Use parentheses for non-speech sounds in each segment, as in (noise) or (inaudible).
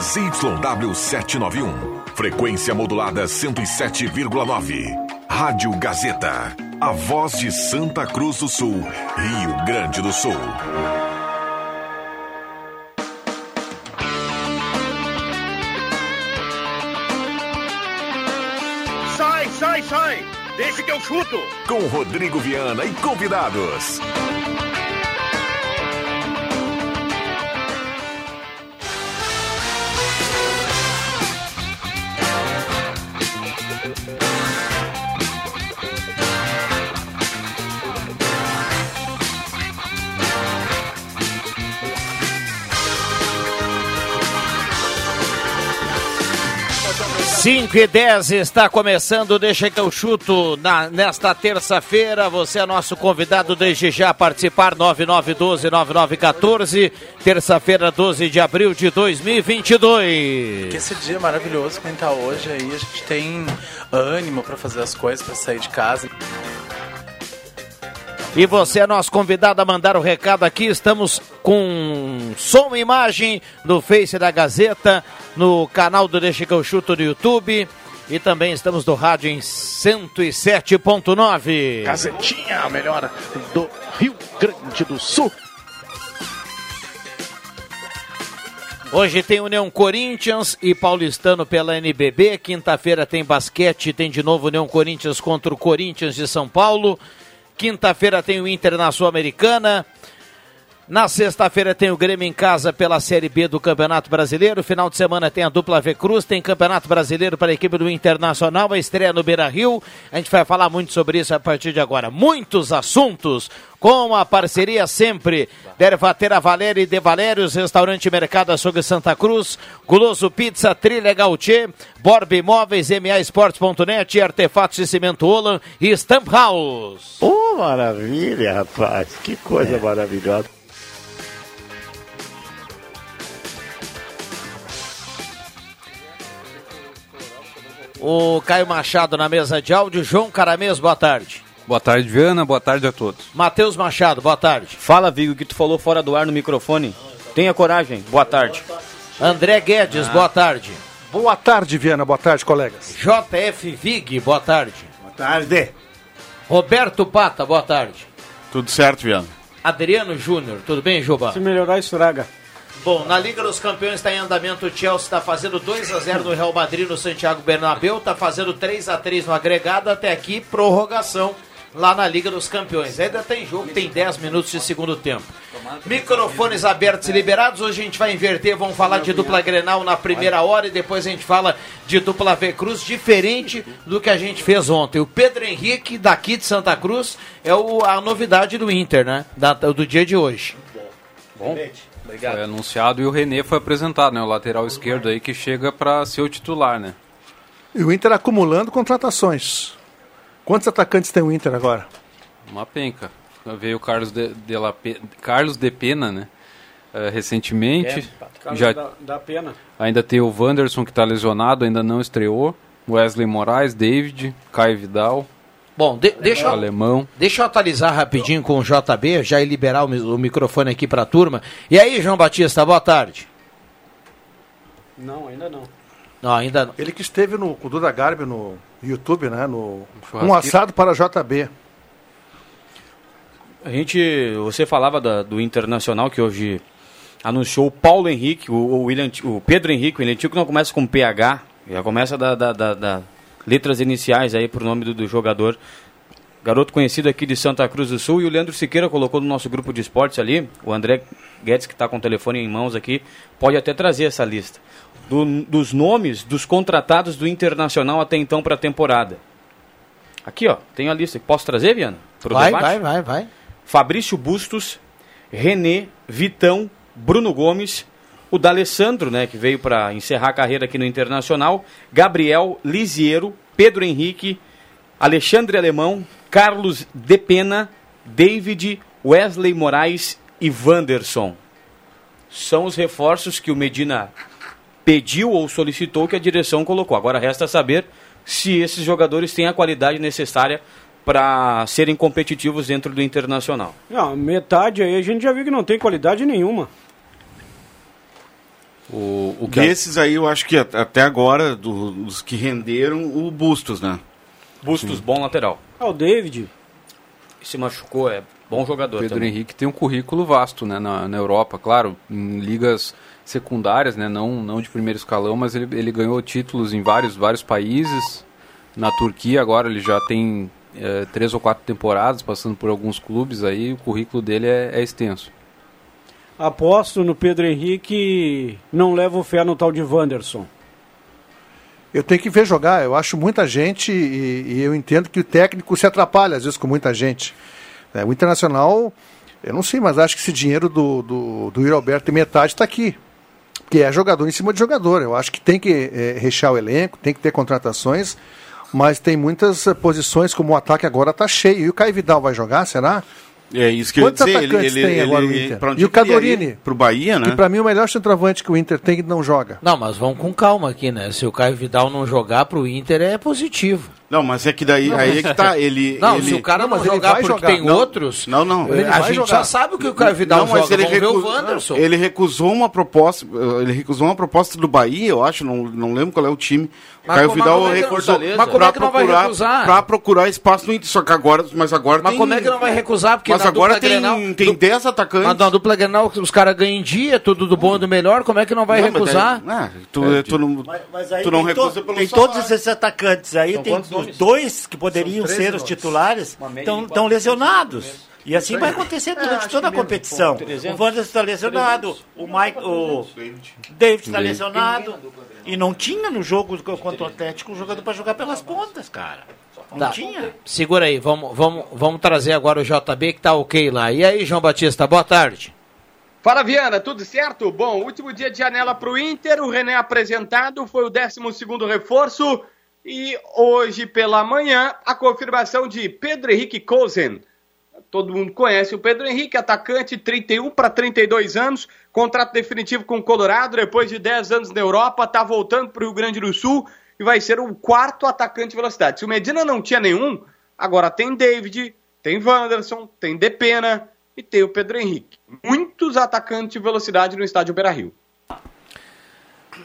ZYW 791. Frequência modulada 107,9. Rádio Gazeta. A voz de Santa Cruz do Sul, Rio Grande do Sul. Sai, sai, sai! Deixa que eu chuto! Com Rodrigo Viana e convidados. Cinco e dez está começando, deixa que eu chuto na, nesta terça-feira. Você é nosso convidado desde já a participar, 9912-9914, terça-feira, 12 de abril de 2022. Que esse dia maravilhoso que a gente tá hoje aí, a gente tem ânimo para fazer as coisas, para sair de casa. E você é nosso convidado a mandar o recado aqui. Estamos com som e imagem no Face da Gazeta, no canal do Deixa que eu chuto no YouTube. E também estamos no rádio em 107.9. Gazetinha, a melhor do Rio Grande do Sul. Hoje tem União Corinthians e Paulistano pela NBB. Quinta-feira tem basquete, tem de novo União Corinthians contra o Corinthians de São Paulo. Quinta-feira tem o Inter na Sul-Americana. Na sexta-feira tem o Grêmio em casa pela Série B do Campeonato Brasileiro. Final de semana tem a dupla V Cruz, tem Campeonato Brasileiro para a equipe do Internacional, a estreia no Beira Rio. A gente vai falar muito sobre isso a partir de agora. Muitos assuntos com a parceria sempre Dervatera Valéria e De Valérios, Restaurante Mercado Açougue Santa Cruz, Guloso Pizza, Trilha Gautier, Borb Imóveis, MAEsportes.net, Artefatos de Cimento Olan e Stamp House. Oh, maravilha, rapaz. Que coisa é. maravilhosa. O Caio Machado na mesa de áudio. João Caramês, boa tarde. Boa tarde, Viana. Boa tarde a todos. Matheus Machado, boa tarde. Fala, Vigo, que tu falou fora do ar no microfone. Tenha coragem. Boa tarde. André Guedes, ah. boa tarde. Boa tarde, Viana. Boa tarde, colegas. JF Vig, boa tarde. Boa tarde. Roberto Pata, boa tarde. Tudo certo, Viana. Adriano Júnior, tudo bem, Juba? Se melhorar, estraga. Bom, na Liga dos Campeões está em andamento. O Chelsea está fazendo 2 a 0 no Real Madrid no Santiago Bernabéu, está fazendo 3 a 3 no agregado até aqui prorrogação lá na Liga dos Campeões. Ainda tem jogo, tem 10 minutos de segundo tempo. Microfones abertos e liberados. Hoje a gente vai inverter, vamos falar de dupla Grenal na primeira hora e depois a gente fala de dupla V Cruz, diferente do que a gente fez ontem. O Pedro Henrique, daqui de Santa Cruz, é o, a novidade do Inter, né? Da, do dia de hoje. Bom. Obrigado. Foi anunciado e o René foi apresentado, né? O lateral esquerdo aí que chega para ser o titular, né? E o Inter acumulando contratações. Quantos atacantes tem o Inter agora? Uma penca. Veio o Carlos de, de, La, Carlos de Pena, né? Uh, recentemente. É, já da, da, pena. Ainda tem o Wanderson que está lesionado, ainda não estreou. Wesley Moraes, David, Caio Vidal. Bom, de, deixa, eu, alemão. deixa eu atualizar rapidinho com o JB, já liberar o, o microfone aqui para a turma. E aí, João Batista, boa tarde. Não, ainda não. Não, ainda não. Ele que esteve no, com o Duda Garbi no YouTube, né? No, um assado para JB. A gente, você falava da, do Internacional que hoje anunciou o Paulo Henrique, o, o, William, o Pedro Henrique, o William Tico não começa com PH, já começa da, da, da, da letras iniciais aí pro nome do, do, jogador. Garoto conhecido aqui de Santa Cruz do Sul. E o Leandro Siqueira colocou no nosso grupo de esportes ali. O André Guedes, que está com o telefone em mãos aqui, pode até trazer essa lista. Do, dos nomes dos contratados do Internacional até então para a temporada. Aqui, ó, tem a lista. Posso trazer, Viana? Pro vai, debate? vai, vai, vai. Fabrício Bustos, René, Vitão, Bruno Gomes, o D'Alessandro, né, que veio para encerrar a carreira aqui no Internacional, Gabriel Lisiero, Pedro Henrique, Alexandre Alemão, Carlos De Pena, David, Wesley Moraes e Wanderson. São os reforços que o Medina pediu ou solicitou que a direção colocou. Agora resta saber se esses jogadores têm a qualidade necessária para serem competitivos dentro do Internacional. Não, metade aí a gente já viu que não tem qualidade nenhuma. O, o que Desses aí, eu acho que at- até agora, do- dos que renderam, o Bustos, né? Bustos, bom lateral. Ah, o David. Se machucou, é bom jogador Pedro também. Henrique tem um currículo vasto né, na, na Europa, claro, em ligas secundárias, né, não, não de primeiro escalão, mas ele, ele ganhou títulos em vários, vários países. Na Turquia agora ele já tem eh, três ou quatro temporadas, passando por alguns clubes aí, o currículo dele é, é extenso. Aposto no Pedro Henrique. Não levo fé no tal de Wanderson. Eu tenho que ver jogar. Eu acho muita gente e, e eu entendo que o técnico se atrapalha às vezes com muita gente. É, o Internacional, eu não sei, mas acho que esse dinheiro do, do, do Alberto tem metade está aqui. Que é jogador em cima de jogador. Eu acho que tem que é, rechear o elenco, tem que ter contratações, mas tem muitas eh, posições como o ataque agora está cheio. E o Caio Vidal vai jogar, será? É isso que eu ia Quantos dizer. Ele, atacantes ele, tem agora o ele, Inter? pra onde E o que ele Cadorini? Pro Bahia, né? Que para mim o melhor centroavante que o Inter tem não joga. Não, mas vamos com calma aqui, né? Se o Caio Vidal não jogar pro Inter é positivo. Não, mas é que daí Não, aí mas- é que tá. (laughs) Ele, Não, ele... se o cara Não, não, mas ele jogar vai porque jogar. tem Não, outros, não, não. a Ele vai gente jogar. já sabe o que o Caio Vidal não, mas joga. ele, Vamos ver recu- o Wanderson. ele recusou uma proposta. Ele recusou uma proposta do Bahia, eu acho, não, não lembro qual é o time. Mas Caio como- Vidal é recusou mas como pra é que não vai procurar, recusar? pra procurar espaço no Inter. Só que agora, mas agora Mas tem. como é que não vai recusar? Porque Mas na agora dupla tem, Grenal- tem 10 atacantes. Mas na dupla Grenal os caras ganham em dia, tudo do bom e do melhor, como é que não vai Não, mas recusar? daí- ah, tu, tu não, Mas, mas não recusa pelo tem todos esses atacantes aí, tem os dois que poderiam São 13 ser os titulares, estão lesionados. E assim vai acontecer durante toda a competição. O Wanderson está lesionado, o Mike, o David está lesionado. E não tinha no jogo contra o Atlético um jogador para jogar pelas pontas, cara. Não Tá. tinha. Segura aí, vamos, vamos, vamos trazer agora o JB que tá ok lá. E aí, João Batista, boa tarde. Fala Viana, tudo certo? Bom, último dia de janela para o Inter, o René apresentado, foi o 12º reforço e hoje pela manhã a confirmação de Pedro Henrique Kozen. Todo mundo conhece o Pedro Henrique, atacante, 31 para 32 anos, contrato definitivo com o Colorado, depois de 10 anos na Europa, tá voltando para o Rio Grande do Sul e vai ser o quarto atacante de velocidade. Se o Medina não tinha nenhum, agora tem David, tem Wanderson, tem Depena e tem o Pedro Henrique. Muitos atacantes de velocidade no estádio Beira-Rio.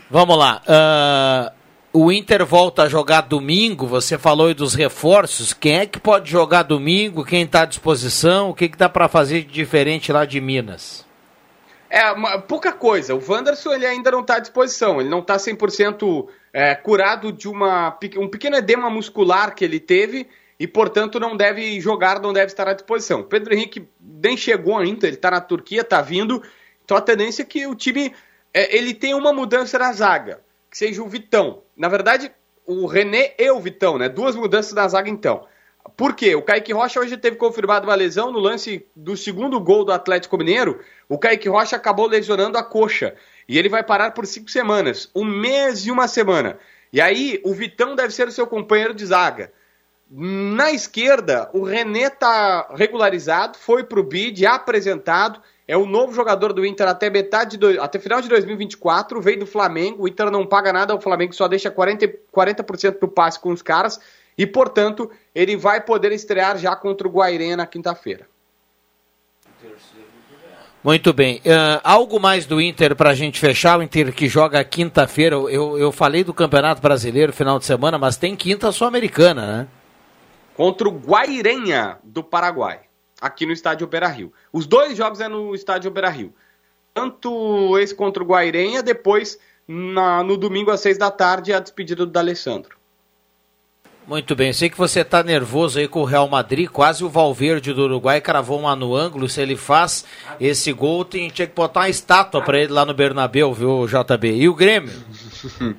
Vamos lá. ah, o Inter volta a jogar domingo. Você falou aí dos reforços. Quem é que pode jogar domingo? Quem está à disposição? O que, que dá para fazer de diferente lá de Minas? É, uma- pouca coisa. O Wanderson ele ainda não está à disposição. Ele não está 100% é, curado de uma, um pequeno edema muscular que ele teve e, portanto, não deve jogar, não deve estar à disposição. Pedro Henrique nem chegou ainda, ele está na Turquia, está vindo. Então a tendência é que o time é, ele tem uma mudança na zaga, que seja o Vitão. Na verdade, o René e o Vitão, né? Duas mudanças na zaga então. Por quê? O Kaique Rocha hoje teve confirmado uma lesão no lance do segundo gol do Atlético Mineiro. O Kaique Rocha acabou lesionando a coxa. E ele vai parar por cinco semanas. Um mês e uma semana. E aí, o Vitão deve ser o seu companheiro de zaga. Na esquerda, o René tá regularizado, foi pro bid, apresentado, é o novo jogador do Inter até metade de do- até final de 2024, veio do Flamengo, o Inter não paga nada, o Flamengo só deixa 40, 40% do passe com os caras e, portanto, ele vai poder estrear já contra o Guairenha na quinta-feira. Muito bem. Ah, algo mais do Inter para a gente fechar? O Inter que joga quinta-feira. Eu, eu falei do Campeonato Brasileiro final de semana, mas tem quinta sul-americana, né? Contra o Guairenha do Paraguai, aqui no estádio Beira-Rio. Os dois jogos é no estádio Beira-Rio. Tanto esse contra o Guairenha, depois na- no domingo às seis da tarde a despedida do D'Alessandro. Muito bem, sei que você está nervoso aí com o Real Madrid, quase o Valverde do Uruguai cravou uma no ângulo, se ele faz esse gol, tem, tinha que botar uma estátua para ele lá no Bernabéu, viu, JB? E o Grêmio? (laughs)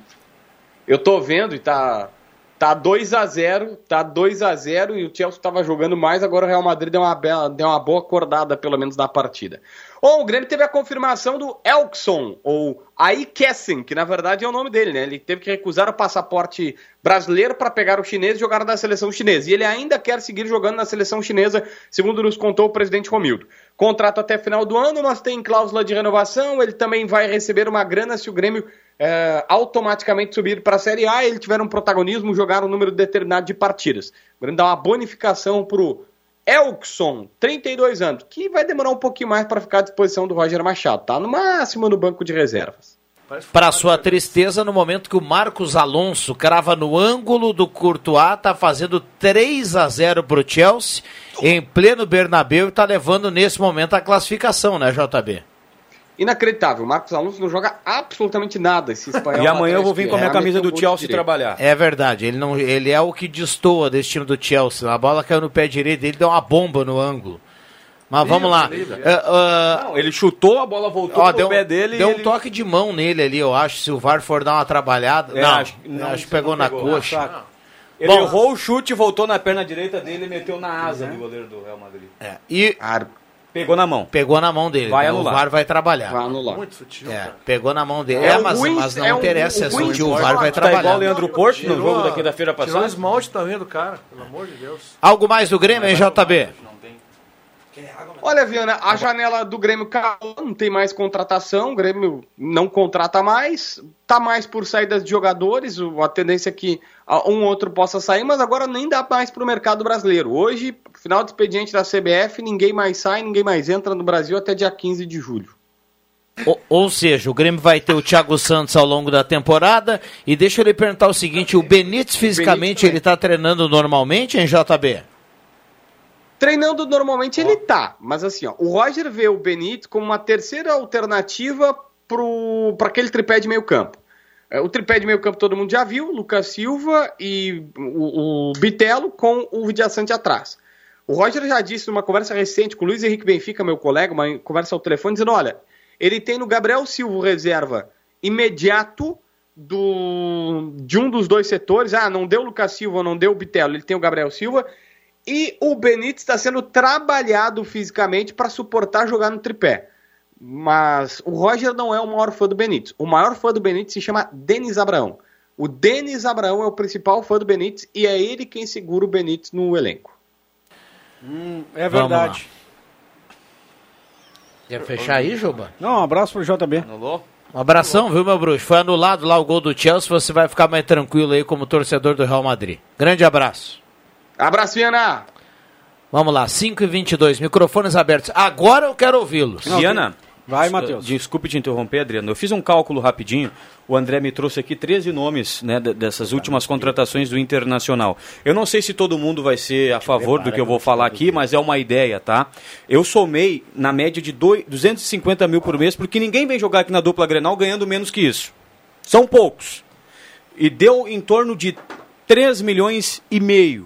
Eu tô vendo e tá tá 2 a 0, tá 2 a 0 e o Chelsea tava jogando mais, agora o Real Madrid deu uma bela, deu uma boa acordada pelo menos na partida. Bom, o Grêmio teve a confirmação do Elkson, ou Aikessen, que na verdade é o nome dele, né? Ele teve que recusar o passaporte brasileiro para pegar o chinês e jogar na seleção chinesa. E ele ainda quer seguir jogando na seleção chinesa, segundo nos contou o presidente Romildo. Contrato até final do ano, mas tem cláusula de renovação. Ele também vai receber uma grana se o Grêmio é, automaticamente subir para a Série A. Ele tiver um protagonismo, jogar um número determinado de partidas. O Grêmio dá uma bonificação pro Elkson, 32 anos, que vai demorar um pouquinho mais para ficar à disposição do Roger Machado. Tá no máximo no banco de reservas. Para sua tristeza, no momento que o Marcos Alonso crava no ângulo do Courtois, tá fazendo 3 a 0 pro Chelsea, em pleno Bernabéu, e tá levando nesse momento a classificação, né, JB? Inacreditável. O Marcos Alonso não joga absolutamente nada esse espanhol. E amanhã eu vou vir com a minha camisa do Meteu um Chelsea trabalhar. É verdade, ele, não, ele é o que destoa desse time do Chelsea. A bola caiu no pé direito dele, deu uma bomba no ângulo. Mas vamos lá. É, ah, Não, ele chutou, a bola voltou Ó, pro deu, pé dele deu e um ele... toque de mão nele ali, eu acho. Se o VAR for dar uma trabalhada. É, não, acho que- não, acho que pegou não na pegou. coxa. Ah, tá. Ele Bom. errou o chute, voltou na perna direita dele e meteu na asa do goleiro do Real Madrid. É, E Pegou na mão. pegou na mão dele. Vai né? anular. O VAR vai trabalhar. Vai anular. Muito sutil. É, pegou na mão dele. É, É, o mas, ruim- mas não é o- interessa, é o sutil. O. VAR vai Tá igual o trabalhar. Leandro Porto no jogo da feira Tirou o passada. esmalte também do cara, pelo amor de Deus. Algo mais do Grêmio, hein, JB? Olha, Viana, a janela do Grêmio caiu, não tem mais contratação, o Grêmio não contrata mais, tá mais por saídas de jogadores, o- a tendência é que um ou outro possa sair, mas agora nem dá mais pro mercado brasileiro. Hoje, final do expediente da CBF, ninguém mais sai, ninguém mais entra no Brasil até dia 15 de julho. Ou, ou seja, o Grêmio vai ter o Thiago Santos ao longo da temporada. E deixa eu lhe perguntar o seguinte: o Benítez fisicamente também. ele tá treinando normalmente, hein, JB? Treinando normalmente ele tá, mas assim, ó, o Roger vê o Benítez como uma terceira alternativa para aquele tripé de meio campo. É, O tripé de meio campo todo mundo já viu, Lucas Silva e o, o Bitelo com o Vidiaçante atrás. O Roger já disse numa conversa recente com o Luiz Henrique Benfica, meu colega, uma conversa ao telefone, dizendo, olha, ele tem no Gabriel Silva reserva imediato do, de um dos dois setores, ah, não deu o Lucas Silva, não deu o Bitelo, ele tem o Gabriel Silva, e o Benítez está sendo trabalhado fisicamente para suportar jogar no tripé. Mas o Roger não é o maior fã do Benítez. O maior fã do Benítez se chama Denis Abraão. O Denis Abraão é o principal fã do Benítez e é ele quem segura o Benítez no elenco. É Vamos verdade. Quer fechar aí, Juba? Não, um abraço pro JB. Anulou? Um abração, viu, meu bruxo? Foi anulado lá o gol do Chelsea, você vai ficar mais tranquilo aí como torcedor do Real Madrid. Grande abraço. Abraço, Viana! Vamos lá, 5 e 22 microfones abertos. Agora eu quero ouvi-los. Diana, Vai, Matheus. Desculpe te interromper, Adriano. Eu fiz um cálculo rapidinho. O André me trouxe aqui 13 nomes né, de- dessas últimas contratações do Internacional. Eu não sei se todo mundo vai ser a favor do que eu vou falar aqui, mas é uma ideia, tá? Eu somei na média de dois- 250 mil por mês, porque ninguém vem jogar aqui na dupla Grenal ganhando menos que isso. São poucos. E deu em torno de 3 milhões e meio.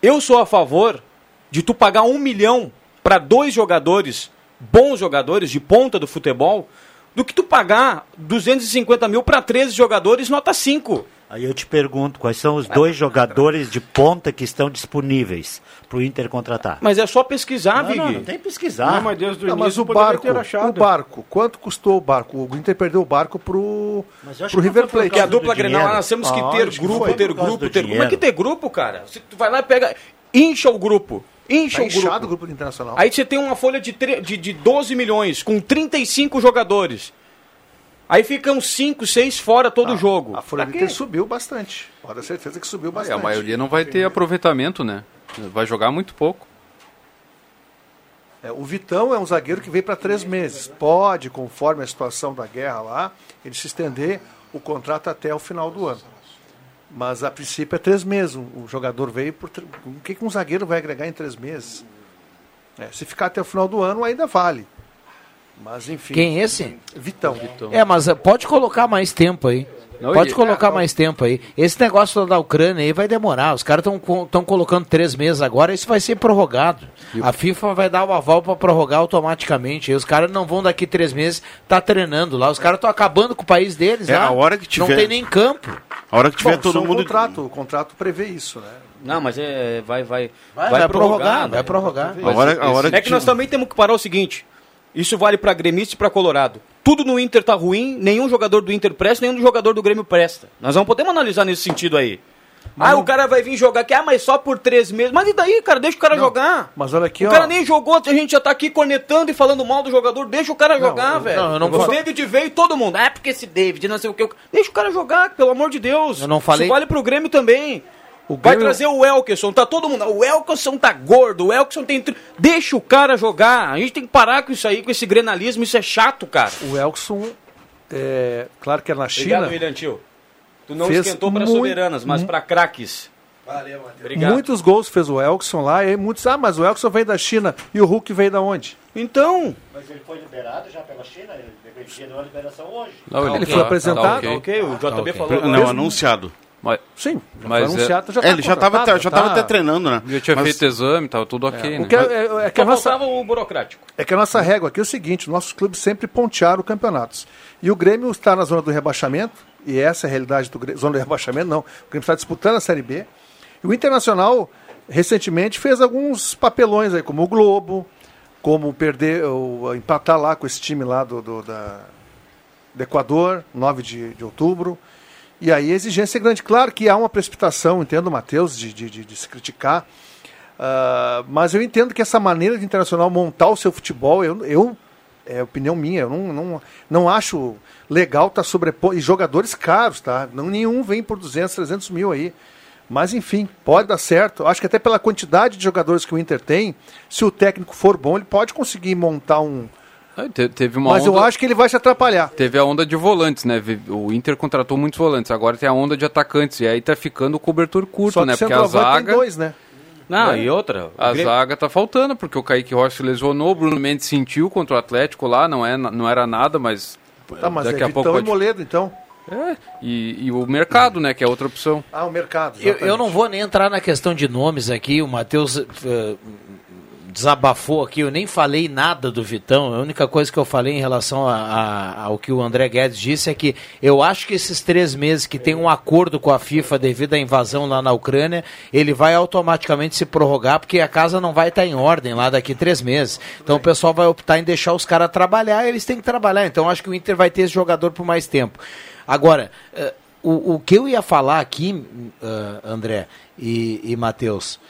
Eu sou a favor de tu pagar um milhão para dois jogadores, bons jogadores de ponta do futebol, do que tu pagar 250 mil para 13 jogadores nota 5. Aí eu te pergunto, quais são os dois jogadores de ponta que estão disponíveis para o Inter contratar? Mas é só pesquisar, Não, Vig. não, não tem que pesquisar. Não, mas desde o Não, mas início o poderia barco, ter achado. o barco, quanto custou o barco? O Inter perdeu o barco pro, Mas pro que River Plate. Que a dupla Grenal, nós temos que Ah, ter que grupo, foi ter grupo, ter grupo. Como é que ter grupo, cara? Se tu vai lá e pega, incha o grupo, incha Tá o grupo. o grupo do Internacional. Aí você tem uma folha de, tre- de, de 12 milhões, com 35 jogadores. Aí ficam 5, 6 fora todo jogo. A folha do? Inter subiu bastante. Pode ter certeza que subiu bastante. a maioria não vai ter aproveitamento, né? Vai jogar muito pouco. É, o Vitão é um zagueiro que veio para três meses. Pode, conforme a situação da guerra lá, ele se estender o contrato até o final do ano. Mas a princípio é três meses. O jogador veio por. O que, que um zagueiro vai agregar em três meses? É, se ficar até o final do ano, ainda vale. Mas enfim. Quem é esse? Vitão. É, mas eh, pode colocar mais tempo aí. Não, pode colocar é, mais tempo aí. Esse negócio da Ucrânia aí vai demorar. Os caras estão colocando três meses agora. Isso vai ser prorrogado. A FIFA vai dar o aval para prorrogar automaticamente. E os caras não vão daqui três meses tá treinando lá. Os caras estão acabando com o país deles É, lá. a hora que Não tiver- tem nem campo. A hora que tiver Bom, todo só o mundo. contrato, o contrato prevê isso, né? Não, mas é, vai, vai, Vai, vai prorrogar, vai né? prorrogar. A hora, a hora É que nós também temos que parar o seguinte. Isso vale pra gremista e pra Colorado. Tudo no Inter tá ruim, nenhum jogador do Inter presta, nenhum jogador do Grêmio presta. Nós não podemos analisar nesse sentido aí. ah, o cara vai vir jogar aqui, ah, mas só por três meses. Mas e daí, cara? Deixa o cara jogar. Mas olha aqui, o ó. cara nem jogou, a gente já tá aqui cornetando e falando mal do jogador. Deixa o cara jogar, eu- velho. não, eu não o vou- David veio e todo mundo. Ah, porque esse David, não sei o que. Deixa o cara jogar, pelo amor de Deus. Eu não falei- Isso vale pro Grêmio também. O Vai Grêmio- trazer o Elkerson, tá todo mundo. O Elkerson tá gordo, o Elkerson tem. Deixa o cara jogar. A gente tem que parar com isso aí, com esse grenalismo, isso é chato, cara. O Elkson É, claro que é na China. Obrigado, William Tio. Tu não esquentou para muito- soberanas, mas para craques. Valeu, Matheus. Obrigado. Muitos gols fez o Elkson lá, e muitos, ah, mas o Elkson veio da China e o Hulk veio da onde? Então, Mas ele foi liberado já pela China? Ele deveria dar uma liberação hoje. Não, Ele tá- foi apresentado? tá ok. ok, o JB Tá ok. falou. Não, anunciado. Mas, Sim, já Mas foi é- anunciado, já É, tá ele já estava contratado, já tá- até treinando, né? já tinha Mas- feito exame, tava tudo ok, O né? que é, é- é que a nossa, faltava o burocrático. é que a nossa régua aqui é o seguinte, nossos clubes sempre pontearam campeonatos. E o Grêmio está na zona do rebaixamento, e essa é a realidade do Grêmio, zona do rebaixamento não, o Grêmio está disputando a Série B. E o Internacional, recentemente, fez alguns papelões aí, como o Globo, como perder, ou empatar lá com esse time lá do, do, da, do Equador, 9 de, de outubro. E aí a exigência é grande. Claro que há uma precipitação, entendo, Matheus, de, de, de, de se criticar. Ah, mas eu entendo que essa maneira de internacional montar o seu futebol, eu, eu é opinião minha, eu não, não, não acho legal estar tá sobrepondo. E jogadores caros, tá? Não, nenhum vem por 200, 300 mil aí. Mas enfim, pode dar certo. Acho que até pela quantidade de jogadores que o Inter tem, se o técnico for bom, ele pode conseguir montar um. Ah, te- Teve uma Mas eu onda- acho que ele vai se atrapalhar. Teve a onda de volantes, né? O Inter contratou muitos volantes, agora tem a onda de atacantes. E aí tá ficando o cobertor curto, Só que né? Porque a centroavante tem zaga. dois, né? Não, É. e outra. o A Grêmio- zaga tá faltando, porque o Kaique Rocha se lesionou, o Bruno Mendes sentiu contra o Atlético lá, não, é, não era nada, mas. Tá, mas daqui é a pouco Vitão e pode... Moledo, então. É, e, e o mercado, né? Que é outra opção. Ah, o mercado. Eu, eu não vou nem entrar na questão de nomes aqui, o Matheus eh, desabafou aqui, eu nem falei nada do Vitão, a única coisa que eu falei em relação a- a- ao que o André Guedes disse é que eu acho que esses três meses que tem um acordo com a FIFA devido à invasão lá na Ucrânia, ele vai automaticamente se prorrogar, porque a casa não vai estar em ordem lá daqui três meses. Então o pessoal vai optar em deixar os caras trabalhar, eles têm que trabalhar. Então acho que o Inter vai ter esse jogador por mais tempo. Agora, eh, o, o que eu ia falar aqui, eh, André e, e Matheus, eu-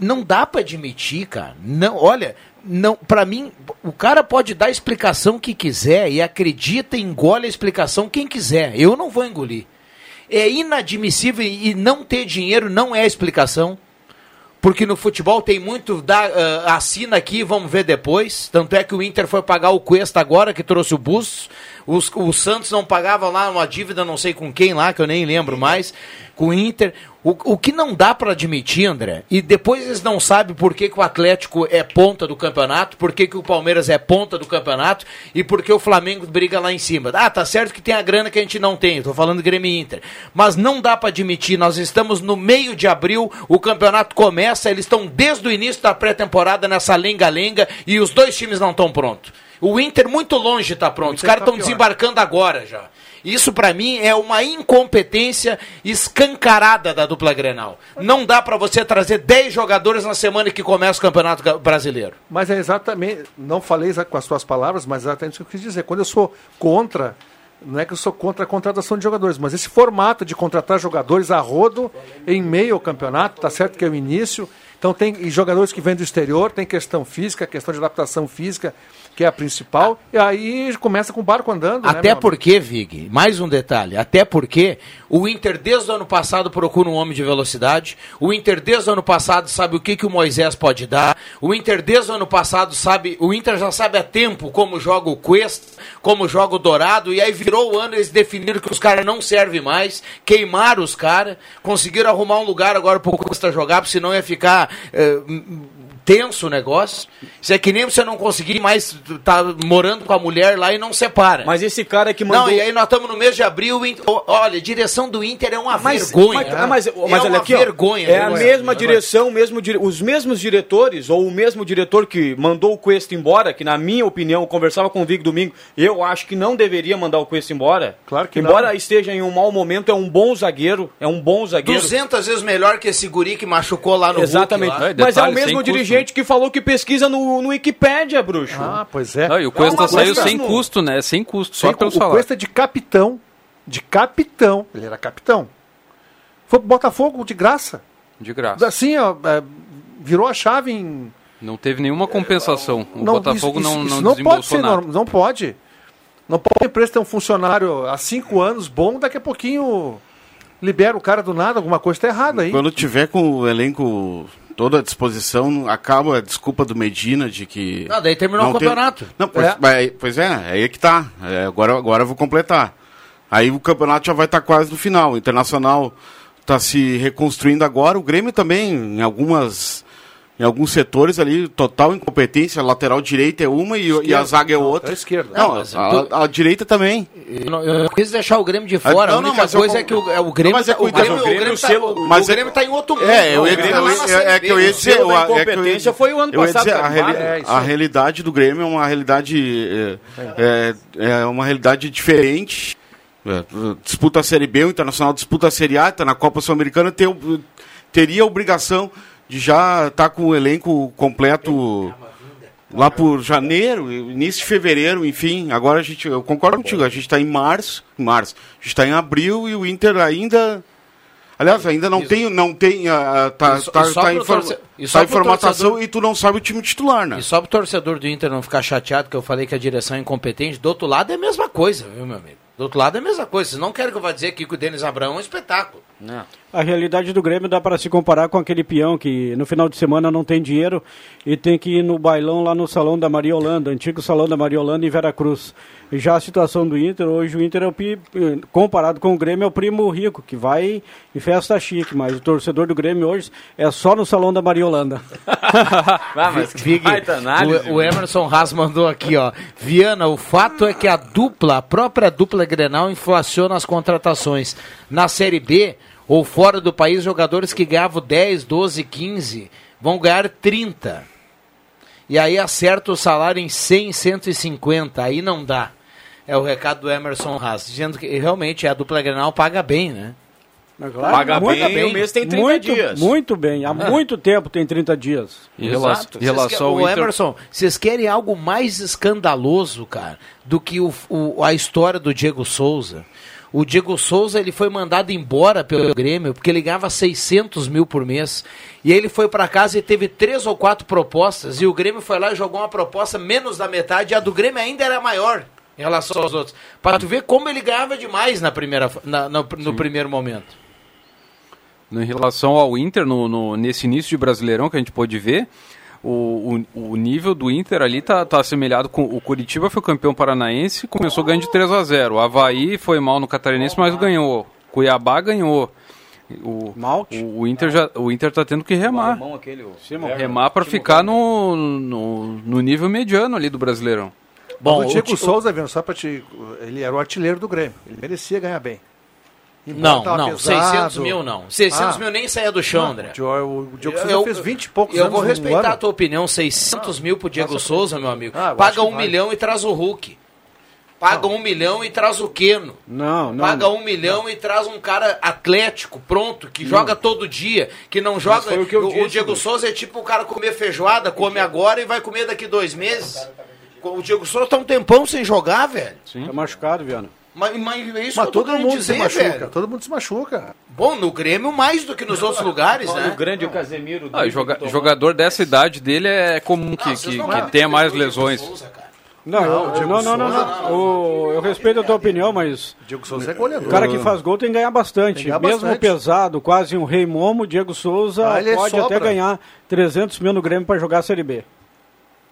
não dá para admitir, cara. Não, olha, não, para mim, o cara pode dar a explicação que quiser e acredita engole a explicação quem quiser. Eu não vou engolir. É inadmissível e não ter dinheiro não é explicação. Porque no futebol tem muito, dá, ah, assina aqui, vamos ver depois. Tanto é que o Inter foi pagar o Cuesta agora, que trouxe o Bustos. Os, o Santos não pagava lá uma dívida, não sei com quem lá, que eu nem lembro mais, com o Inter. O, o que não dá para admitir, André, e depois eles não sabem por que, que o Atlético é ponta do campeonato, por que, que o Palmeiras é ponta do campeonato e por que o Flamengo briga lá em cima. Ah, tá certo que tem a grana que a gente não tem, tô falando Grêmio e Inter. Mas não dá para admitir, nós estamos no meio de abril, o campeonato começa, eles estão desde o início da pré-temporada nessa lenga-lenga e os dois times não estão prontos. O Inter muito longe está pronto, os caras tá estão pior. desembarcando agora já. Isso pra mim é uma incompetência escancarada da dupla Grenal. Não dá pra você trazer 10 jogadores na semana que começa o Campeonato Brasileiro. Mas é exatamente, não falei com as suas palavras, mas é exatamente isso que eu quis dizer. Quando eu sou contra, não é que eu sou contra a contratação de jogadores, mas esse formato de contratar jogadores a rodo em meio ao campeonato, tá certo que é o início. Então tem jogadores que vêm do exterior, tem questão física, questão de adaptação física, que é a principal, e aí começa com o barco andando. né, Até amigo? porque, Vig, mais um detalhe, até porque o Inter desde o ano passado procura um homem de velocidade, o Inter desde o ano passado sabe o que, que o Moisés pode dar, o Inter desde o ano passado sabe, o Inter já sabe há tempo como joga o Cuesta, como joga o Dourado, e aí virou o ano eles definiram que os caras não servem mais, queimaram os caras, conseguiram arrumar um lugar agora pro Cuesta jogar, porque senão ia ficar eh, tenso o negócio. Isso é que nem você não conseguir mais tá morando com a mulher lá e não separa. Mas esse cara que mandou. Não, e aí nós estamos no mês de abril. Inter- Olha, a direção do Inter é uma Mas, vergonha. mas, mas, é mas olha uma aqui, ó, vergonha. é a vergonha. mesma direção, mesmo dire- os mesmos diretores, ou o mesmo diretor que mandou o Cuesta embora, que na minha opinião, eu conversava com o Vig domingo, eu acho que não deveria mandar o Cuesta embora. Claro que Embora não. esteja em um mau momento, é um bom zagueiro, é um bom zagueiro. 200 vezes melhor que esse guri que machucou lá no Exatamente. Hulk lá. É, Mas é o detalhe, mesmo custo, dirigente que falou que pesquisa no, no Wikipédia, bruxo. Ah, pois é. Não, e o Cuesta uma saiu sem custo, né? Sem custo, só Sem- pelo o salário. Cuesta é de capitão, de capitão, ele era capitão. Foi pro Botafogo de graça. De graça. Assim, ó, é, virou a chave em Não teve nenhuma compensação. O Não, Botafogo isso- não, isso não, não pode ser nada. normal, não pode. Não pode a empresa ter um funcionário há cinco anos bom, daqui a pouquinho libera o cara do nada, alguma coisa está errada aí. Quando tiver com o elenco toda a disposição, acaba a desculpa do Medina de que. Não, daí terminou o tem- campeonato. Não, pois É. é, pois é, aí é que tá. É, agora, agora eu vou completar. Aí o campeonato já vai estar quase no final. O Internacional está se reconstruindo agora. O Grêmio também, em algumas. Em alguns setores ali, total incompetência. A lateral direita é uma e, e a zaga é outra. É esquerda. Não, Não, a, tu- a direita também. Eu, não- eu quis deixar o Grêmio de fora. Ah, a não, não, única mas eu coisa con- é que o, é, o Grêmio, Não, mas é tá- o o Grêmio, Grêmio- o Grêmio, tá, mas o é- Grêmio tá em outro mundo. É, eu O ia Grêmio dizer, tá lá eu na ia- é que eu ia O dizer, eu- é eu ia- incompetência foi o ano Eu passado. dizer, a, É, a realidade do Grêmio é uma realidade é, é, é uma realidade diferente. É, disputa a Série B, o Internacional disputa a Série A, está na Copa Sul-Americana, teria a obrigação de já estar com o elenco completo lá por janeiro, início de fevereiro, enfim. Agora a gente, eu concordo contigo, a gente está em março, março, a gente está em abril e o Inter ainda Aliás, ainda não tem, não tem, ah, tá, E só- tá, e tá em, torce- e tá em formatação torcedor- e tu não sabe o time titular, né? E só pro torcedor do Inter não ficar chateado que eu falei que a direção é incompetente, do outro lado é a mesma coisa, viu, meu amigo? Do outro lado é a mesma coisa. Vocês não querem que eu vá dizer que o Denis Abraão é um espetáculo. A realidade do Grêmio dá para se comparar com aquele peão que no final de semana não tem dinheiro e tem que ir no bailão lá no salão da Maria Holanda, antigo salão da Maria Holanda em Veracruz. E já a situação do Inter, hoje o Inter é o pi- comparado com o Grêmio é o primo rico, que vai em festa chique, mas o torcedor do Grêmio hoje é só no salão da Maria Holanda. (laughs) Ah, mas que Vig, o, o Emerson Haas mandou aqui, ó. Viana, o fato é que a dupla, a própria dupla Grenal inflaciona as contratações. Na Série B ou fora do país, jogadores que ganhavam 10, 12, 15 vão ganhar 30. E aí acerta o salário em 100, 150. Aí não dá. É o recado do Emerson Haas, dizendo que realmente a dupla Grenal paga bem, né? Paga muito bem, o mês tem 30 muito, dias. Muito bem, há muito tempo tem 30 dias. Em Exato. relação ao Inter... Emerson, vocês querem algo mais escandaloso, cara, do que o, o- a história do Diego Souza? O Diego Souza ele foi mandado embora pelo Grêmio porque ele ganhava 600 mil por mês. E aí ele foi para casa e teve três ou quatro propostas. E o Grêmio foi lá e jogou uma proposta menos da metade. E a do Grêmio ainda era maior em relação aos outros. Para tu ver como ele ganhava demais na primeira, na- no, no primeiro momento. Em relação ao Inter, no, no- nesse início de Brasileirão que a gente pôde ver, o, o, o nível do Inter ali tá, tá assemelhado com. O Curitiba foi campeão paranaense, começou ganhando de 3 a 0 O Havaí foi mal no Catarinense, mas ganhou. Cuiabá ganhou. O, Malte. o, o Inter já, o Inter tá tendo que remar. Aquele, o Remar para ficar no, no, no nível mediano ali do Brasileirão. Bom, o Diego Ti- Souza, vendo só pra te. Ele era o artilheiro do Grêmio. Ele merecia ganhar bem. Não, não, pesado. 600 mil não. 600 Ah. mil nem saia do chão, André. O o Eu- Souza eu- fez 20 e poucos Eu anos vou respeitar a tua opinião. 600 mil pro Diego Souza, meu amigo. Ah, Paga um vale. milhão e traz o Hulk. Paga um milhão e traz o Keno. Não, não. Paga um milhão e traz um cara atlético, pronto, que joga todo dia, que não joga. o que eu o, o disse, Diego Bruno. Souza é tipo o cara comer feijoada, come agora e vai comer daqui dois meses. O Diego Souza tá um tempão sem jogar, velho. Tá machucado, Viana. Mas, mas é isso Mas que todo mundo dizer, se machuca. velho. Todo mundo se machuca. Bom, no Grêmio mais do que nos outros lugares, O né? grande o Casemiro. Ah, joga- jogador dessa idade dele é comum que, que, não que vão tenha mais o lesões. Souza. Não, eu- não, não, não, não. O- eu respeito a tua opinião, mas Diego Souza é goleador. o cara que faz gol tem que ganhar bastante. Que ganhar Mesmo bastante. pesado, quase um rei momo, Diego Souza Ah, ele pode sobra. até ganhar 300 mil no Grêmio para jogar a Série B.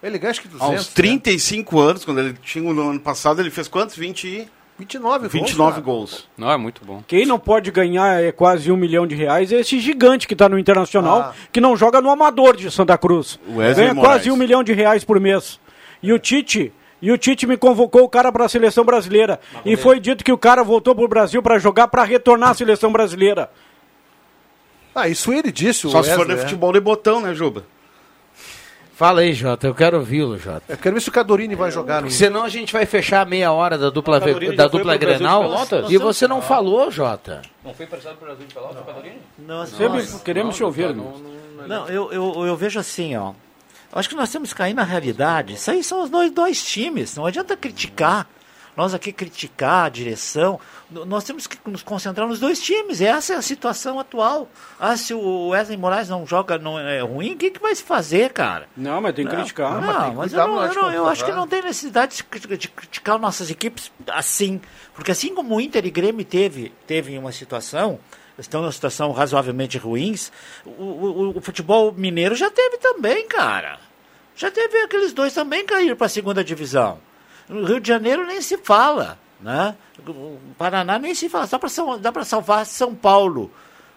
Ele ganha acho que 200. Há uns 35 anos, quando ele tinha no ano passado, ele fez quantos? 20 e... né? 29 gols. 29 cara. gols. Não, é muito bom. Quem não pode ganhar é quase um milhão de reais é esse gigante que está no Internacional, Ah. que não joga no Amador de Santa Cruz. Wesley Ganha Moraes. quase um milhão de reais por mês. E o Tite, e o Tite me convocou o cara para a seleção brasileira. E foi dito que o cara voltou para o Brasil para jogar para retornar à seleção brasileira. Ah, isso ele disse, o Só se for no é. futebol de botão, né, Juba? Fala aí, Jota, eu quero ouvi-lo, Jota. Eu quero ver se o Cadorini vai jogar no Senão a gente vai fechar a meia hora da dupla, da dupla Grenal Pelotas? e você não falou, Jota. Não foi emprestado para o Brasil de Pelotas, Cadorini? Nós, Sempre nós- queremos te ouvir. não, eu, eu, eu vejo assim, ó. Acho que nós temos que cair na realidade. Isso aí são os dois, dois times. Não adianta criticar. Nós aqui criticar a direção. Nós temos que nos concentrar nos dois times. Essa é a situação atual. Ah, se o Wesley Moraes não joga, não é ruim, o que, que vai se fazer, cara? Não, mas tem que criticar. Não, que mas eu, não, eu, não- eu acho que controlar. não tem necessidade de criticar nossas equipes assim. Porque assim como o Inter e Grêmio teve, teve uma situação, estão numa situação razoavelmente ruins. O, o, o futebol mineiro já teve também, cara. Já teve aqueles dois também cair para a segunda divisão. No Rio de Janeiro nem se fala, né? O Paraná nem se fala. Dá para dá para salvar São Paulo,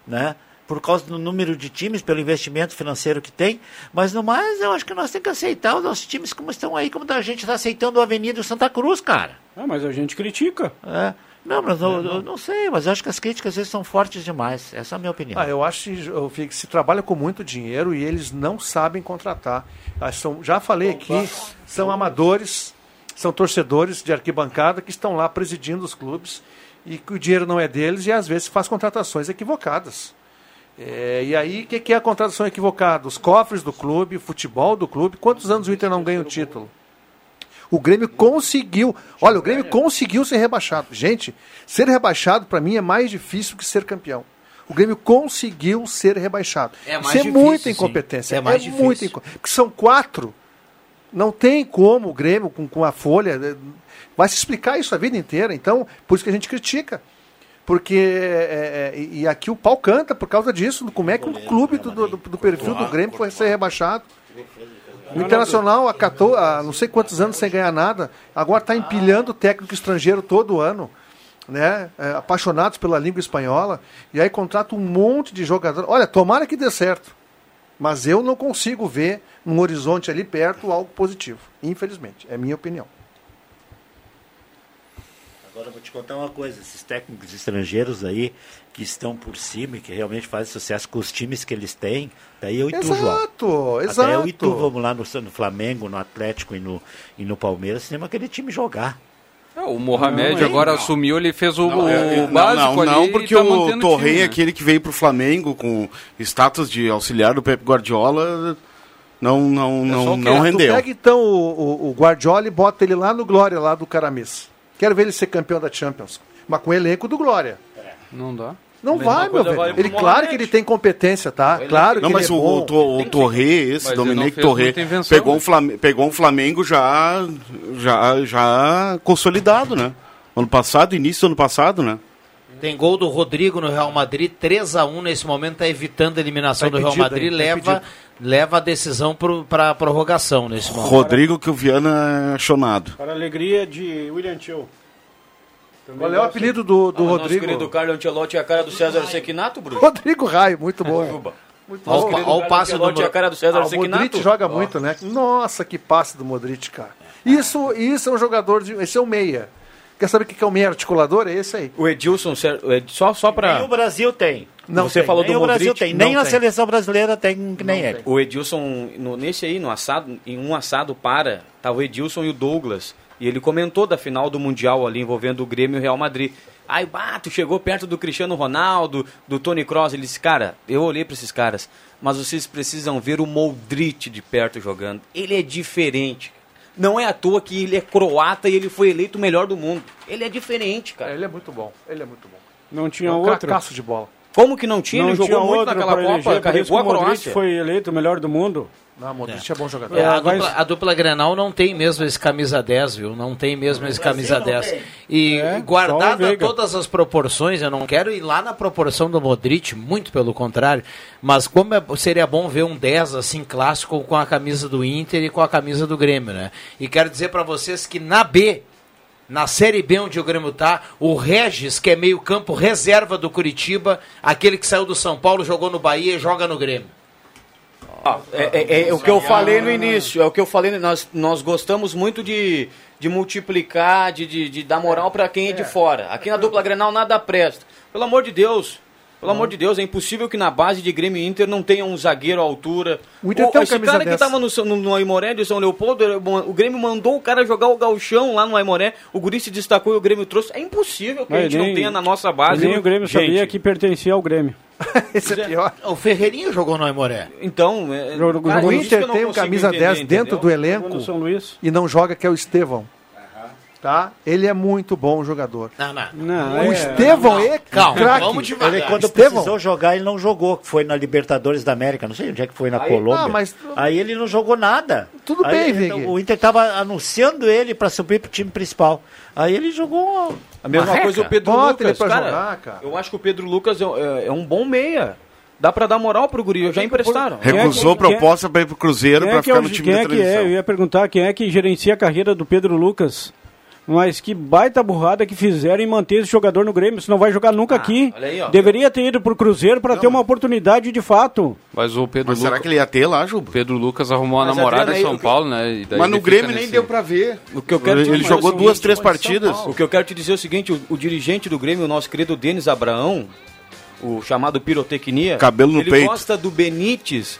né? Por causa do número de times, pelo investimento financeiro que tem. Mas no mais, eu acho que nós temos que aceitar os nossos times como estão aí, como a gente está aceitando o Avenida e o Santa Cruz, cara. Ah, mas a gente critica. É. Não, mas eu, eu não sei, mas eu acho que as críticas às vezes são fortes demais. Essa é a minha opinião. Ah, eu acho que eu se trabalha com muito dinheiro e eles não sabem contratar. Ah, são- já falei aqui, são amadores, são torcedores de arquibancada que estão lá presidindo os clubes e que o dinheiro não é deles e às vezes faz contratações equivocadas. É, e aí, o que, que é a contratação equivocada? Os cofres do clube, o futebol do clube. Quantos anos o Inter não ganha o título? O Grêmio conseguiu. Olha, o Grêmio conseguiu ser rebaixado. Gente, ser rebaixado para mim é mais difícil que ser campeão. O Grêmio conseguiu ser rebaixado. É mais Isso é difícil, muita sim. incompetência. É mais difícil. muita inco- Porque são quatro. Não tem como o Grêmio, com, com a folha, eh, vai se explicar isso a vida inteira. Então, por isso que a gente critica. Porque. é, é, e aqui o pau canta por causa disso. Como é que um clube do, do, do perfil do Grêmio foi ser rebaixado? O Internacional acatou há não sei quantos anos sem ganhar nada, agora está empilhando técnico estrangeiro todo ano, né? É, apaixonados pela língua espanhola, e aí contrata um monte de jogadores. Olha, tomara que dê certo, mas eu não consigo ver num horizonte ali perto algo positivo, infelizmente, é minha opinião. Agora eu vou te contar uma coisa, esses técnicos estrangeiros aí que estão por cima e que realmente fazem sucesso com os times que eles têm, daí eu e tu, João. Exato, Até exato. eu e tu vamos lá no, no Flamengo, no Atlético e no, e no Palmeiras, temos aquele time jogar. É, o Mohamed Não, agora não. assumiu, ele fez o, Não, o é, é, básico não, não, ali não, porque tá o Torrey, time, né? aquele que veio pro Flamengo com status de auxiliar do Pep Guardiola, não, não, não, não Tu rendeu. pega então o, o, o Guardiola e bota ele lá no Glória, lá do Caramis. Quero ver ele ser campeão da Champions, mas com o elenco do Glória. Não dá. Não Mesma vai, meu velho. vale Ele, claro que ele tem competência, tá? Claro que não, ele mas é o, bom. o, To- o Torré, esse, Mas ele Dominique invenção, pegou, né? um Flamengo, pegou um Flamengo já, já, já consolidado, né? Ano passado, início do ano passado, né? Tem gol do Rodrigo no Real Madrid, 3 a 1 nesse momento, está evitando a eliminação Tá do Real Madrid, aí, tá leva, leva a decisão para a prorrogação nesse momento. Rodrigo que o Viana é chonado. Para a alegria de William Tio. Qual é o apelido do, do Ah, Nosso Rodrigo? querido Carlo Ancelotti é a cara do César Sequinato, Bruno? Rodrigo Raio, muito bom. Muito bom. olha o passe do é a cara do César Ah, o Sequinato? Modric joga muito, né? Nossa, que passe do Modric, cara. Isso, isso é um jogador de. Esse é o meia. Quer saber o que é o meia articulador? É esse aí. O Edilson, só, só Nem pra... o Brasil tem. Não Você tem. falou nem do o Brasil tem. Nem a tem. seleção brasileira tem que nem ele. O Edilson, no- nesse aí, no assado, em um assado para, tava o Edilson e o Douglas. E ele comentou da final do Mundial ali envolvendo o Grêmio e o Real Madrid. Aí, bato, chegou perto do Cristiano Ronaldo, do Tony Kroos. Ele disse, cara, eu olhei para esses caras, mas vocês precisam ver o Modric de perto jogando. Ele é diferente. Não é à toa que ele é croata e ele foi eleito o melhor do mundo. Ele é diferente, cara. Ele é muito bom. Ele é muito bom. Não tinha É um outro. cracaço de bola. Como que não tinha? Não ele jogou tinha muito naquela eleger, Copa, carregou a o Modric Croácia. foi eleito o melhor do mundo. Não, Modric é, bom jogador. É, a, mas- dupla, a dupla Grenal não tem mesmo esse camisa 10, viu? Não tem mesmo esse camisa 10. E É, guardada todas as proporções, eu não quero ir lá na proporção do Modric, muito pelo contrário, mas como é- seria bom ver um 10 assim clássico com a camisa do Inter e com a camisa do Grêmio, né? E quero dizer para vocês que na B, na Série B onde o Grêmio tá, o Regis, que é meio campo reserva do Curitiba, aquele que saiu do São Paulo, jogou no Bahia e joga no Grêmio. É, é- é o que eu falei no início, é o que eu falei, nós, nós gostamos muito de, de multiplicar, de, de, de dar moral pra quem é de fora. Aqui na dupla Grenal nada presta. Pelo amor de Deus, pelo amor de Deus, é impossível que na base de Grêmio e Inter não tenha um zagueiro à altura. O Inter tem um esse cara que dessa. tava no, São- no, no Aimoré de São Leopoldo, o Grêmio mandou o cara jogar o galchão lá no Aimoré, o Guri se destacou e o Grêmio trouxe. É impossível que a Mas gente nem- não tenha na nossa base. Nem o Grêmio gente. sabia que pertencia ao Grêmio. (laughs) Esse é pior. O Ferreirinho jogou no Aimoré. Então, é, Jogou- cara, O que Inter não tem um camisa entender, 10 dentro entendeu? do Jogou elenco no São Luís. e não joga, que é o Estevão. Tá? Ele é muito bom jogador. Não, não. Não, o é- Estevão é Calma, craque. vamos devagar. Ele, quando Estevão? precisou jogar, ele não jogou, que foi na Libertadores da América, não sei onde é que foi, na Aí- Colômbia. ah, mas- Aí ele não jogou nada. Tudo Aí, bem, então, Vig. O Inter tava anunciando ele para subir pro time principal. Aí ele jogou A mesma Marreca. coisa o Pedro Bota ele Lucas. pra cara, jogar, cara. Eu acho que o Pedro Lucas é, é- é um bom meia. Dá pra dar moral pro guri, já emprestaram. É Recusou que- quem é- proposta para ir pro Cruzeiro para é é ficar o- no time quem é que é? transição. Eu ia perguntar quem é que gerencia a carreira do Pedro Lucas. Mas que baita burrada que fizeram em manter esse jogador no Grêmio. Isso não vai jogar nunca aqui. olha aí, ó. Deveria ter ido pro Cruzeiro para ter uma oportunidade de fato. Mas o Pedro Mas será Lucas, que ele ia ter lá, Juba? Pedro Lucas arrumou uma Mas, namorada em São que- Paulo, né? e daí Mas no Grêmio nem nesse- deu para ver. O que eu quero Ele jogou duas, três partidas. O que eu quero te dizer é o seguinte: o, o dirigente do Grêmio, o nosso querido Denis Abraão, o chamado Pirotecnia, Cabelo no ele peito. gosta do Benítez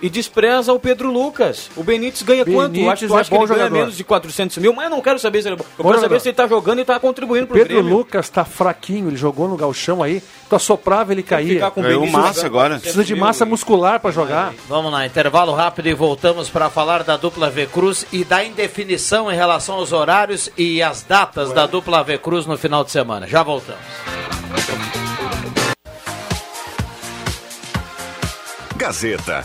e despreza o Pedro Lucas. O Benítez ganha quanto? Eu acho, Benítez tu é acha que ele bom ganha jogador. menos de 400 mil, mas eu não quero saber se ele é bom. Eu Bom quero jogador. saber se ele tá jogando e tá contribuindo pro Pedro Grêmio. Lucas tá fraquinho, ele jogou no galchão aí, tu assoprava, ele que ficar caía. com Ganhou Benítez massa jogando agora. 400 Precisa de massa muscular pra jogar. Vamos lá, intervalo rápido e voltamos para falar da dupla V Cruz e da indefinição em relação aos horários e as datas da dupla V Cruz no final de semana. Já voltamos. Gazeta,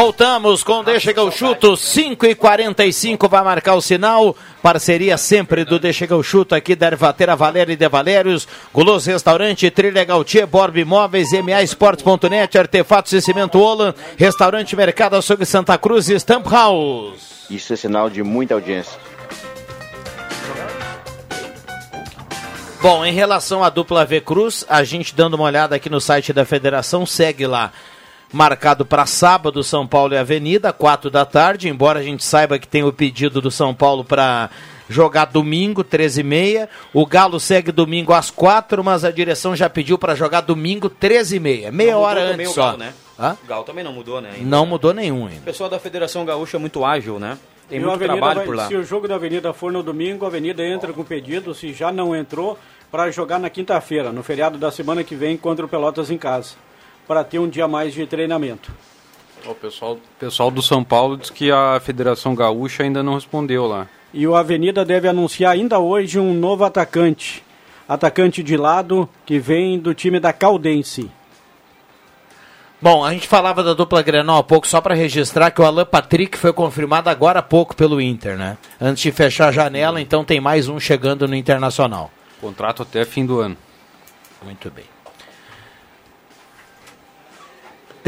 Voltamos com Deixa que eu chuto, 5 e 45 vai marcar o sinal. Parceria sempre do Deixa que eu chuto aqui da Ervatera Valéria e de Valérios, Guloso Restaurante, Trilha Gautier, Borb Imóveis, MA Esportes.net, Artefatos e Cimento Olan, Restaurante Mercado Açougue Santa Cruz e Stamp House. Isso é sinal de muita audiência. Bom, em relação à dupla V Cruz, a gente dando uma olhada aqui no site da federação, segue lá. Marcado para sábado, São Paulo e Avenida, 4 da tarde, embora a gente saiba que tem o pedido do São Paulo para jogar domingo, 13 e meia. O Galo segue domingo às 4, mas a direção já pediu para jogar domingo, 13 e meia. Meia Não hora antes o só. Galo, né? Hã? O Galo também não mudou, né? ainda. Não mudou nenhum ainda. O pessoal da Federação Gaúcha é muito ágil, né? Tem E muito trabalho vai- por lá. Se o jogo da Avenida for no domingo, a Avenida entra com pedido, se já não entrou, para jogar na quinta-feira, no feriado da semana que vem, contra o Pelotas em casa, para ter um dia mais de treinamento. O pessoal, pessoal do São Paulo diz que a Federação Gaúcha ainda não respondeu lá. E o Avenida deve anunciar ainda hoje um novo atacante. Atacante de lado que vem do time da Caldense. Bom, a gente falava da dupla Grenal há pouco, só para registrar que o Alan Patrick foi confirmado agora há pouco pelo Inter, né? Antes de fechar a janela, então tem mais um chegando no Internacional. Contrato até fim do ano. Muito bem.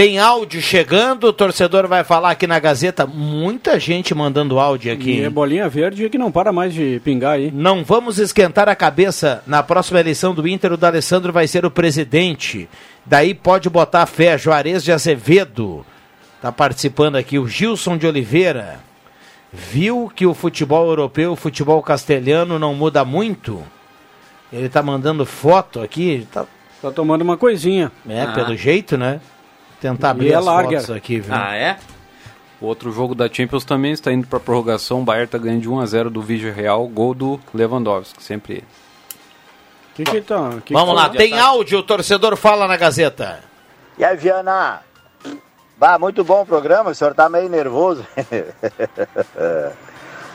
Tem áudio chegando, o torcedor vai falar aqui na Gazeta. Muita gente mandando áudio aqui. E é bolinha verde que não para mais de pingar aí. Não vamos esquentar a cabeça. Na próxima eleição do Inter, o D'Alessandro vai ser o presidente. Daí pode botar fé. Juarez de Azevedo está participando aqui. O Gilson de Oliveira viu que o futebol europeu, o futebol castelhano não muda muito. Ele está mandando foto aqui. Tá, Tá tomando uma coisinha. é, Ah. pelo jeito, né? Tentar abrir E é as lager. fotos aqui, viu? Ah, é? O outro jogo da Champions também está indo para prorrogação. O Bayern está ganhando de 1 a 0 do Vídeo Real, gol do Lewandowski, sempre ele. Que que tá, que Vamos que lá, tá- tem áudio, o torcedor fala na Gazeta. E aí, Viana? Bah, muito bom o programa, o senhor tá meio nervoso. (laughs)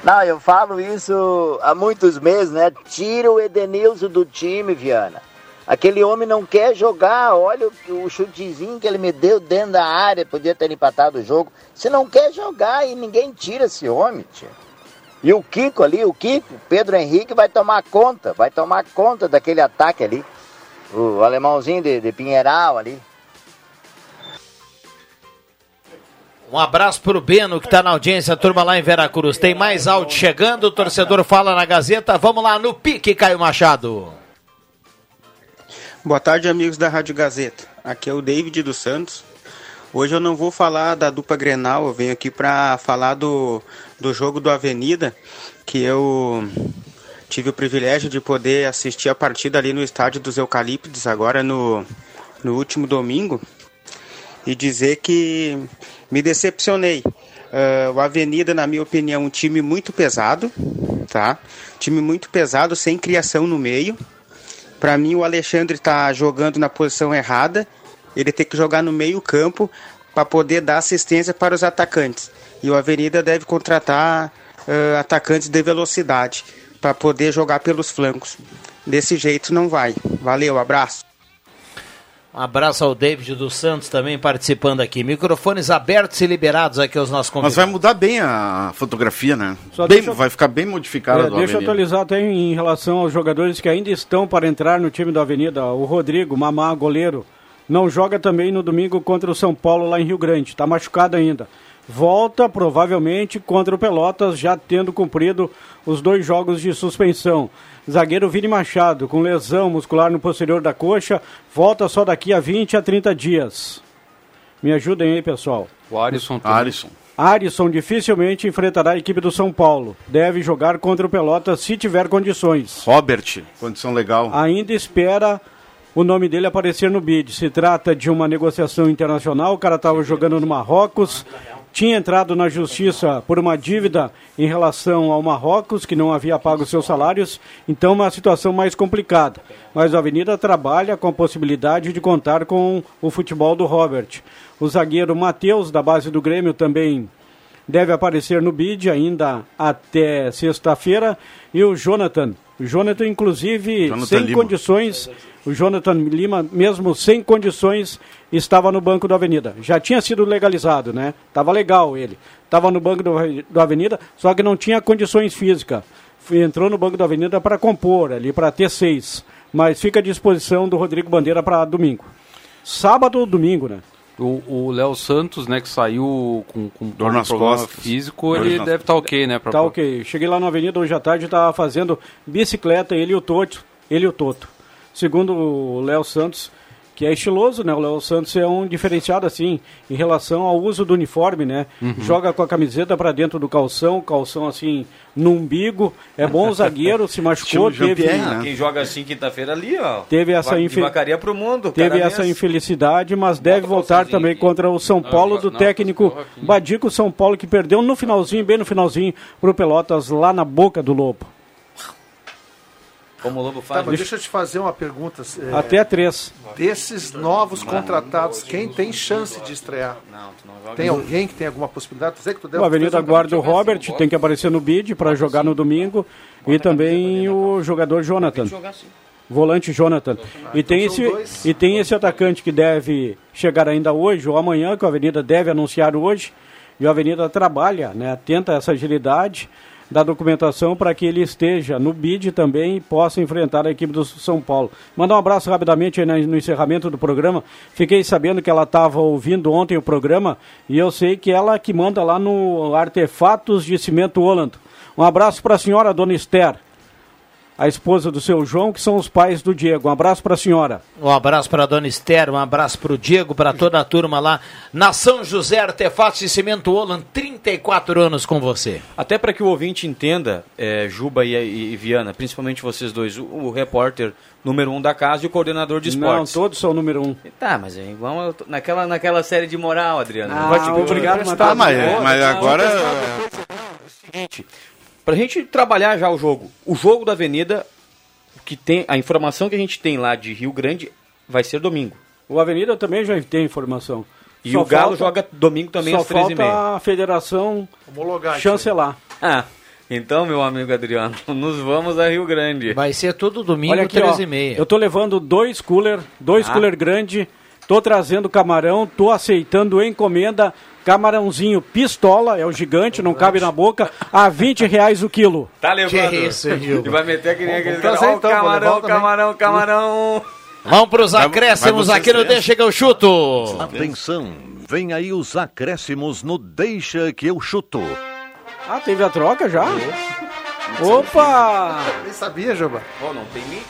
Não, eu falo isso há muitos meses, né? Tira o Edenilson do time, Viana. Aquele homem não quer jogar. Olha o, o chutezinho que ele me deu dentro da área, podia ter empatado o jogo. Você não quer jogar e ninguém tira esse homem, tio. E o Kiko ali, o Kiko, Pedro Henrique vai tomar conta, vai tomar conta daquele ataque ali. O alemãozinho de, de Pinheiral ali. Um abraço pro Beno que tá na audiência, a turma lá em Veracruz. Tem mais áudio chegando, o torcedor fala na Gazeta. Vamos lá no pique, Caio Machado. Boa tarde, amigos da Rádio Gazeta. Aqui é o David dos Santos. Hoje eu não vou falar da dupla Grenal, eu venho aqui para falar do, do jogo do Avenida, que eu tive o privilégio de poder assistir a partida ali no estádio dos Eucaliptos, agora no, no último domingo, e dizer que me decepcionei. Uh, o Avenida, na minha opinião, um time muito pesado, tá? Time muito pesado, sem criação no meio. Para mim, o Alexandre está jogando na posição errada. Ele tem que jogar no meio campo para poder dar assistência para os atacantes. E o Avenida deve contratar uh, atacantes de velocidade para poder jogar pelos flancos. Desse jeito não vai. Valeu, abraço. Um abraço ao David dos Santos também participando aqui. Microfones abertos e liberados aqui aos nossos Mas convidados. vai mudar bem a fotografia, né? Só Bem- eu- Vai ficar bem modificada. É, deixa eu atualizar até em relação aos jogadores que ainda estão para entrar no time da Avenida. O Rodrigo, Mamá, goleiro, não joga também no domingo contra o São Paulo lá em Rio Grande. Está machucado ainda. Volta provavelmente contra o Pelotas, já tendo cumprido os dois jogos de suspensão. Zagueiro Vini Machado, com lesão muscular no posterior da coxa, volta só daqui a 20 a 30 dias. Me ajudem aí, pessoal. O Arisson. Arisson. Arisson dificilmente enfrentará a equipe do São Paulo. Deve jogar contra o Pelotas se tiver condições. Robert, condição legal. Ainda espera o nome dele aparecer no bid. Se trata de uma negociação internacional. O cara estava jogando no Marrocos. Tinha entrado na justiça por uma dívida em relação ao Marrocos, que não havia pago seus salários. Então, uma situação mais complicada. Mas a Avenida trabalha com a possibilidade de contar com o futebol do Robert. O zagueiro Matheus, da base do Grêmio, também deve aparecer no bid ainda até sexta-feira. E o Jonathan. O Jonathan, inclusive, Jonathan sem Lima. condições. O Jonathan Lima, mesmo sem condições, estava no banco do Avenida. Já tinha sido legalizado, né? Tava legal ele. Tava no banco do, do Avenida, só que não tinha condições físicas. Entrou no banco do Avenida para compor ali, para ter seis. Mas fica à disposição do Rodrigo Bandeira para domingo. Sábado ou domingo, né? O Léo Santos, né, que saiu com, com Dor nas problema costas. físico, Dor ele nas- deve estar ok, né? pra- Tá ok. Cheguei lá na avenida hoje à tarde e estava fazendo bicicleta, ele e o Toto. Ele e o Toto. Segundo o Léo Santos, que é estiloso, né? O Léo Santos é um diferenciado, assim, em relação ao uso do uniforme, né? Uhum. Joga com a camiseta para dentro do calção, calção assim, no umbigo. É bom o zagueiro, se machucou, teve... Né? Quem joga assim quinta-feira ali, ó. Teve essa va- infe- de vacaria pro mundo. Teve essa mês. infelicidade, mas deve voltar também contra o São Paulo do não, técnico não, não, Badico São Paulo, que perdeu no finalzinho, bem no finalzinho, pro Pelotas lá na boca do Lobo. Como o Lobo Tá, faz. mas deixa eu te fazer uma pergunta. é, Até três. Desses novos contratados, quem tem chance de estrear? Não, tu não joga. Tem alguém que tem alguma possibilidade? Tu que tu deu O Avenida guarda o Robert, tem que aparecer no bid para jogar no domingo. E também o jogador Jonathan. Volante Jonathan. E tem, Então esse, e tem esse atacante que deve chegar ainda hoje ou amanhã, que a Avenida deve anunciar hoje. E a Avenida trabalha, né? Tenta essa agilidade da documentação para que ele esteja no bid também e possa enfrentar a equipe do São Paulo. Mandar um abraço rapidamente no encerramento do programa. Fiquei sabendo que ela estava ouvindo ontem o programa e eu sei que ela que manda lá no Artefatos de Cimento Holland. Um abraço para a senhora, dona Esther, a esposa do seu João, que são os pais do Diego. Um abraço para a senhora. Um abraço para a dona Esther, um abraço para o Diego, para toda a turma lá na São José Artefatos e Cimento Holland, 34 anos com você. Até para que o ouvinte entenda, é, Juba e, e- e Viana, principalmente vocês dois, o, o repórter número um da casa e o coordenador de Não, esportes. todos são o número um. Tá, mas é igual naquela, naquela série de moral, Adriano. Ah, obrigado, Tá, Matheus. mas, mas agora. seguinte, pra gente trabalhar já o jogo, o jogo da Avenida, o que tem, a informação que a gente tem lá de Rio Grande vai ser domingo. O Avenida também já tem informação. E Só o Galo falta- joga domingo também às 13h30. falta a federação Homologar. chancelar. Ah, então, meu amigo Adriano, (laughs) nos vamos a Rio Grande. Vai ser todo domingo, Olha aqui, ó, 13h30. eu tô levando dois cooler, dois Ah. cooler grande, tô trazendo camarão, tô aceitando encomenda, camarãozinho pistola, é o gigante, não cabe na boca, a 20 reais o quilo. Tá levando. Que isso, Gil? (laughs) E vai meter que nem aquele cara. Então, camarão, camarão, camarão. Vamos para os acréscimos aqui no Deixa que eu chuto. Atenção, vem aí os acréscimos no Deixa que eu chuto. Ah, teve a troca já? Opa! Nem sabia, Juba. Pô, não tem mix,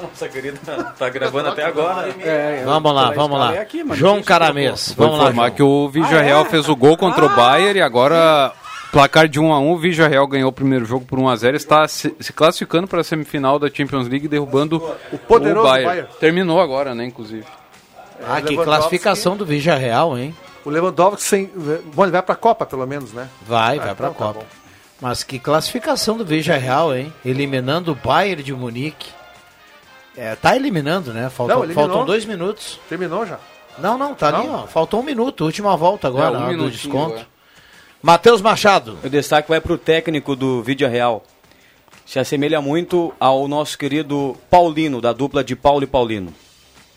Nossa querida tá gravando (laughs) até agora. É, Vamos lá, vamos lá. João Caramês. Vamos lá, informar João. que o Vigia Real fez o gol contra o Bayern e agora placar de 1 a 1, o Vigia Real ganhou o primeiro jogo por 1 a 0, está se, se classificando para a semifinal da Champions League derrubando o, poderoso Bayern. Bayern. Terminou agora, né, inclusive. Ah, que classificação do Vigia Real, hein? O Lewandowski sem. Bom, ele vai pra Copa, pelo menos, né? Vai, Ah, vai pra então tá Copa. bom. Mas que classificação do Vigia Real, hein? Eliminando o Bayern de Munique. É, tá eliminando, né? Faltam, Não, eliminou. faltam dois minutos. Terminou já. Não, não, tá ali, Não? ó. Faltou um minuto, última volta agora, É, um do desconto. agora. Matheus Machado. O destaque vai para o técnico do Vídeo Real. Se assemelha muito ao nosso querido Paulino, da dupla de Paulo e Paulino.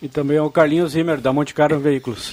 E também o Carlinhos Zimmer, da Monte Carlo Veículos.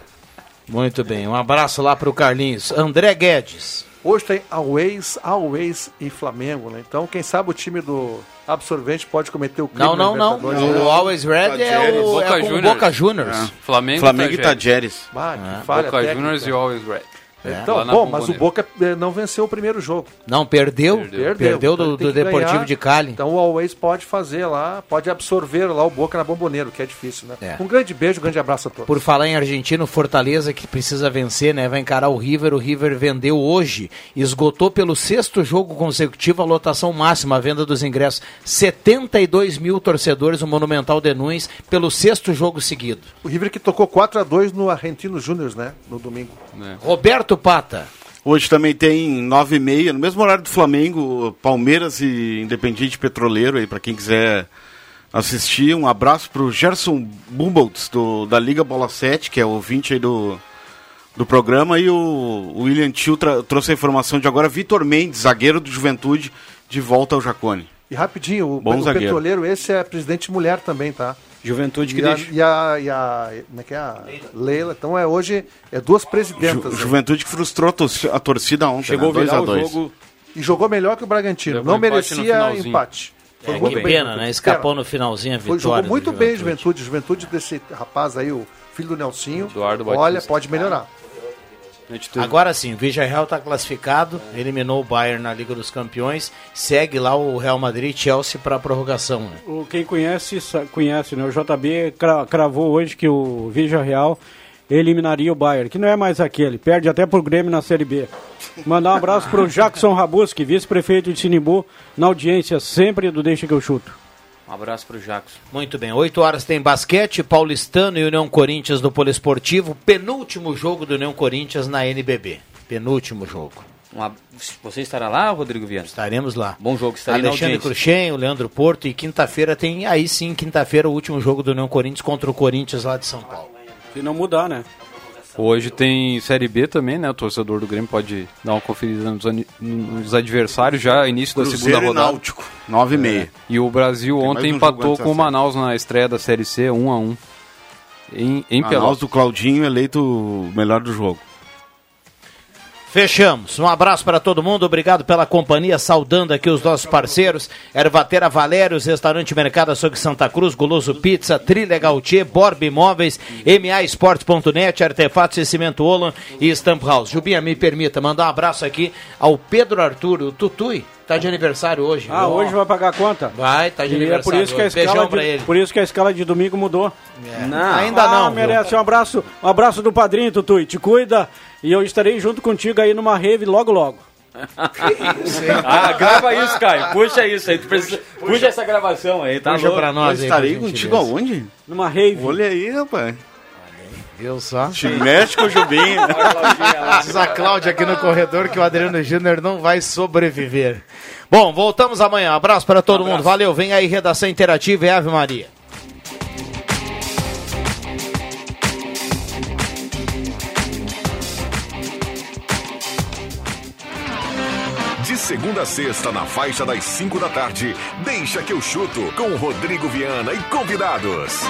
(laughs) Muito bem, um abraço lá pro Carlinhos. André Guedes. Hoje tem Always, Always e Flamengo, né? Então, quem sabe o time do Absorvente pode cometer o crime Não, não, não. Né? O Always Red é o, Boca é Juniors. Boca Juniors. É. Flamengo, Flamengo e Tajeres. Tajeres. Ah, que É. falha Boca técnica. Juniors e Always Red. Então, Lá na bom, mas o. Boca eh, não venceu o primeiro jogo. Não, perdeu. Perdeu. Perdeu, Então do, tem do Deportivo ganhar. de Cali. Então o Always pode fazer lá, pode absorver lá o Boca na Bomboneiro, que é difícil, né? É. Um grande beijo, um grande abraço a todos. Por falar em Argentina, o Fortaleza que precisa vencer, né? Vai encarar o River. O River vendeu hoje, esgotou pelo sexto jogo consecutivo a lotação máxima, a venda dos ingressos. 72 mil torcedores, o Monumental de Nunes, pelo sexto jogo seguido. O River que tocou 4 a 2 no Argentino Júnior, né? No domingo. Roberto Pata. Hoje também tem 9 e meia, no mesmo horário do Flamengo, Palmeiras e Independiente Petroleiro, aí para quem quiser assistir. Um abraço pro Gerson Bumboltz, do, da Liga Bola 7, que é ouvinte aí do, do programa, e o, o William Tio trouxe a informação de agora, Vitor Mendes, zagueiro do Juventude, de volta ao Jacone. E rapidinho, o, Bom o zagueiro. petroleiro, esse é presidente mulher também, tá? Juventude que E a, deixa. e a, e a- Como é que é? A Leila. Então é hoje é duas presidentas. Ju, né? Juventude que frustrou a torci- a torcida ontem, Chegou né? 2 virar a o 2 jogo. E jogou melhor que o Bragantino. Não merecia empate. Foi É, muito que bem, pena, né? Escapou no finalzinho a Foi, vitória. jogou muito bem Juventude. Juventude desse rapaz aí, o filho do Nelsinho. Eduardo Olha, Batista. pode melhorar. Teve- Agora sim, o Vigia Real está classificado, eliminou o Bayern na Liga dos Campeões, segue lá o Real Madrid e Chelsea para a prorrogação. Né? O, quem conhece, conhece, né? O JB cra- cravou hoje que o Vigia Real eliminaria o Bayern, que não é mais aquele, perde até pro Grêmio na Série B. Mandar um abraço pro Jackson Rabuski, vice-prefeito de Sinimbu, na audiência sempre do Deixa que eu chuto. Um abraço pro Jacos. Muito bem, 8 horas tem basquete, Paulistano e União Corinthians do Poliesportivo, penúltimo jogo do União Corinthians na NBB. Penúltimo jogo. Um ab- Você estará lá, Rodrigo Viana? Estaremos lá. Bom jogo, estarei Alexandre. Cruxem, o Leandro Porto e quinta-feira tem, aí sim, quinta-feira o último jogo do União Corinthians contra o Corinthians lá de São Paulo. Se não mudar, né? Hoje tem Série B também, né? O torcedor do Grêmio pode dar uma conferida nos, nos adversários já, início da Cruzeiro segunda e rodada. Náutico, 9 e meia. E o Brasil Tem ontem um empatou da com o. Manaus na estreia da Série C, 1 a 1 Em, em Manaus Pelotas. do Claudinho eleito o melhor do jogo. Fechamos. Um abraço para todo mundo. Obrigado pela companhia. Saudando aqui os nossos parceiros. Ervatera Valérios, Restaurante Mercado Açougue Santa Cruz, Goloso Pizza, Trilegal Tchê, Borb Imóveis, MAEsportes.net, Artefatos e Cimento Olan e Stamp House. Jubinha, me permita mandar um abraço aqui ao Pedro Arturo, Tutui. Tá de aniversário hoje. Ah, hoje vai pagar a conta? Vai, tá de E é aniversário. por isso que a escala de, ele. por isso que a escala de domingo mudou. Não, ainda ah, não. viu? merece um abraço, um abraço do padrinho, Tutui. Te cuida e eu estarei junto contigo aí numa rave logo logo. ah, grava isso, Caio. Puxa isso aí. Tu precisa... Puxa essa gravação aí, tá Puxa louco? pra nós Eu aí, estarei contigo aonde? Numa rave. Olha aí, rapaz. Viu só? Te mexe com o Jubinho. (laughs) Diz a Cláudia aqui no corredor que o Adriano Júnior não vai sobreviver. Bom, voltamos amanhã. Abraço para todo mundo. Valeu. Vem aí, redação interativa e Ave Maria. De segunda a sexta, na faixa das 5 da tarde, deixa que eu chuto com Rodrigo Viana e convidados.